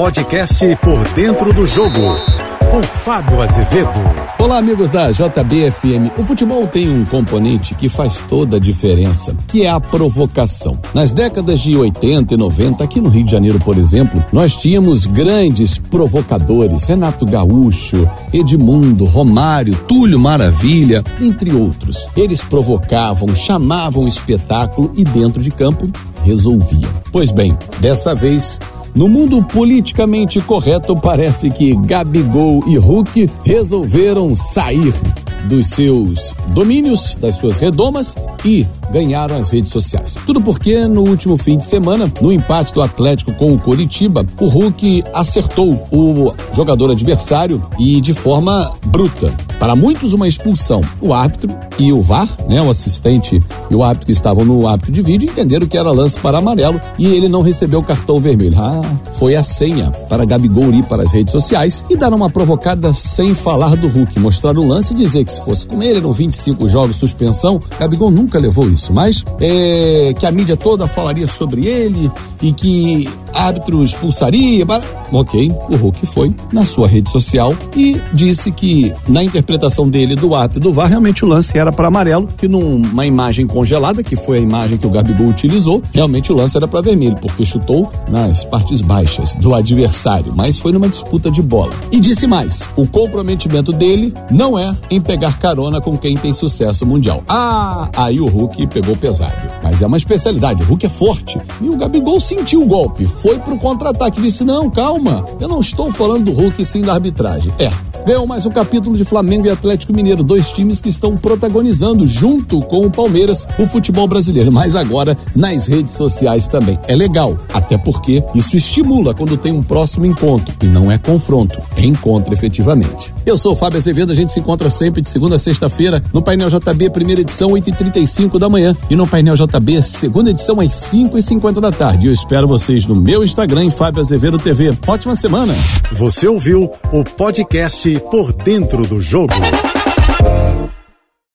podcast Por Dentro do Jogo, com Fábio Azevedo. Olá, amigos da JBFM. O futebol tem um componente que faz toda a diferença, que é a provocação. Nas décadas de 80 e 90, aqui no Rio de Janeiro, por exemplo, nós tínhamos grandes provocadores: Renato Gaúcho, Edmundo, Romário, Túlio Maravilha, entre outros. Eles provocavam, chamavam espetáculo e dentro de campo resolviam. Pois bem, dessa vez no mundo politicamente correto, parece que Gabigol e Hulk resolveram sair dos seus domínios, das suas redomas e ganharam as redes sociais. Tudo porque no último fim de semana, no empate do Atlético com o Coritiba, o Hulk acertou o jogador adversário e de forma bruta. Para muitos, uma expulsão. O árbitro e o VAR, né, o assistente e o árbitro que estavam no árbitro de vídeo, entenderam que era lance para amarelo e ele não recebeu o cartão vermelho. Ah, foi a senha para Gabigol ir para as redes sociais e dar uma provocada sem falar do Hulk, mostrar o lance e dizer que se fosse com ele, eram 25 jogos, suspensão. Gabigol nunca levou isso, mas é, que a mídia toda falaria sobre ele e que árbitro expulsaria. Ok, o Hulk foi na sua rede social e disse que na interpretação dele do ato do VAR, realmente o lance era para amarelo, que numa imagem congelada, que foi a imagem que o Gabigol utilizou, realmente o lance era para vermelho, porque chutou nas partes baixas do adversário, mas foi numa disputa de bola. E disse mais: o comprometimento dele não é em pegar carona com quem tem sucesso mundial. Ah, aí o Hulk pegou pesado. Mas é uma especialidade, o Hulk é forte. E o Gabigol sentiu o golpe, foi pro contra-ataque, disse: não, calma, eu não estou falando do Hulk sim da arbitragem. É, ganhou mais um capítulo de Flamengo e Atlético Mineiro, dois times que estão protagonizando junto com o Palmeiras o futebol brasileiro, mas agora nas redes sociais também. É legal, até porque isso estimula quando tem um próximo encontro e não é confronto, é encontro efetivamente. Eu sou o Fábio Azevedo, a gente se encontra sempre de segunda a sexta-feira no Painel JB, primeira edição, 8h35 da manhã e no Painel JB, segunda edição, às 5h50 da tarde. Eu espero vocês no meu Instagram, Fábio Azevedo TV. Ótima semana! Você ouviu o podcast por dentro do jogo.